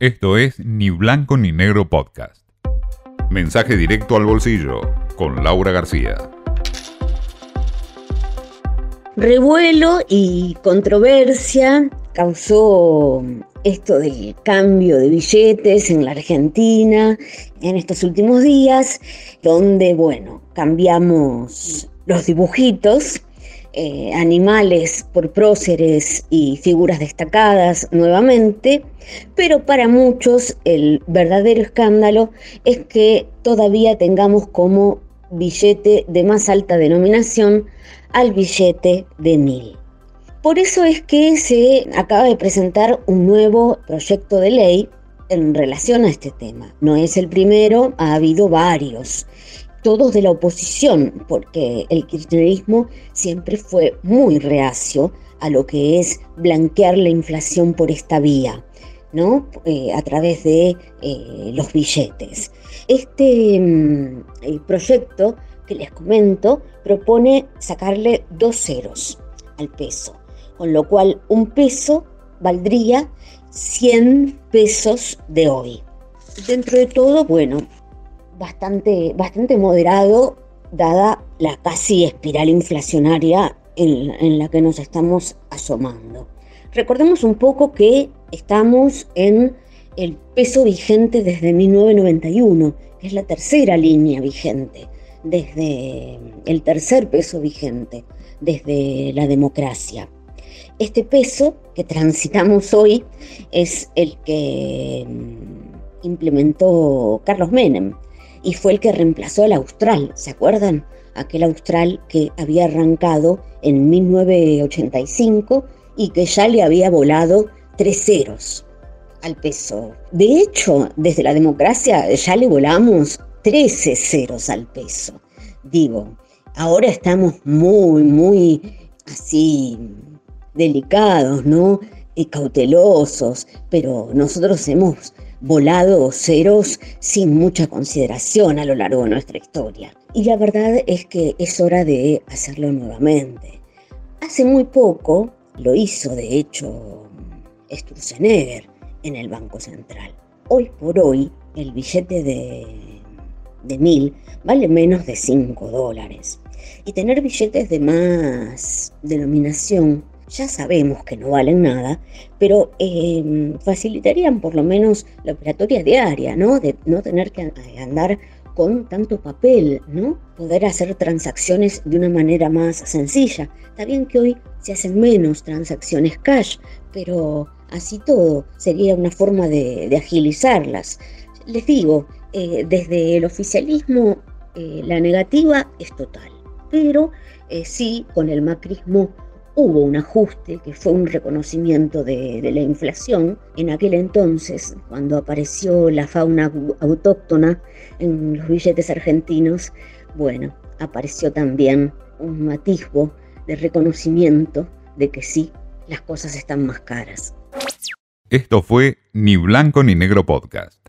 Esto es Ni Blanco ni Negro Podcast. Mensaje directo al bolsillo con Laura García. Revuelo y controversia causó esto del cambio de billetes en la Argentina en estos últimos días, donde, bueno, cambiamos los dibujitos eh, animales por próceres y figuras destacadas nuevamente, pero para muchos el verdadero escándalo es que todavía tengamos como billete de más alta denominación al billete de mil. Por eso es que se acaba de presentar un nuevo proyecto de ley en relación a este tema. No es el primero, ha habido varios todos de la oposición, porque el kirchnerismo siempre fue muy reacio a lo que es blanquear la inflación por esta vía, ¿no? Eh, a través de eh, los billetes. Este mm, proyecto que les comento propone sacarle dos ceros al peso, con lo cual un peso valdría 100 pesos de hoy. Dentro de todo, bueno, bastante, bastante moderado, dada la casi espiral inflacionaria en, la que nos estamos asomando. Recordemos un poco que estamos en el peso vigente desde 1991, que es la tercera línea vigente, desde el tercer peso vigente, desde la democracia. Este peso que transitamos hoy es el que mm, implementó Carlos Menem y fue el que reemplazó al Austral, ¿se acuerdan? Aquel Austral que había arrancado en 1985 y que ya le había volado tres ceros al peso. De hecho, desde la democracia ya le volamos 13 ceros al peso. Digo, ahora estamos muy, muy así delicados, ¿no? Y cautelosos, pero nosotros hemos volado ceros sin mucha consideración a lo largo de nuestra historia. Y la verdad es que es hora de hacerlo nuevamente. Hace muy poco lo hizo, de hecho, Sturzenegger en el Banco Central. Hoy por hoy, el billete de, de mil vale menos de 5 dólares. Y tener billetes de más denominación ya sabemos que no valen nada, pero em, facilitarían por lo menos la operatoria diaria, ¿no? De no tener que andar con tanto papel, ¿no? Poder hacer transacciones de una manera más sencilla. Está bien que hoy se hacen menos transacciones cash, pero así todo sería una forma de, agilizarlas. Les digo, eh, desde el oficialismo eh, la negativa es total, pero eh, sí con el macrismo hubo un ajuste que fue un reconocimiento de, la inflación. En aquel entonces, cuando apareció la fauna autóctona en los billetes argentinos, bueno, apareció también un atisbo de reconocimiento de que sí, las cosas están más caras. Esto fue Ni Blanco ni Negro Podcast.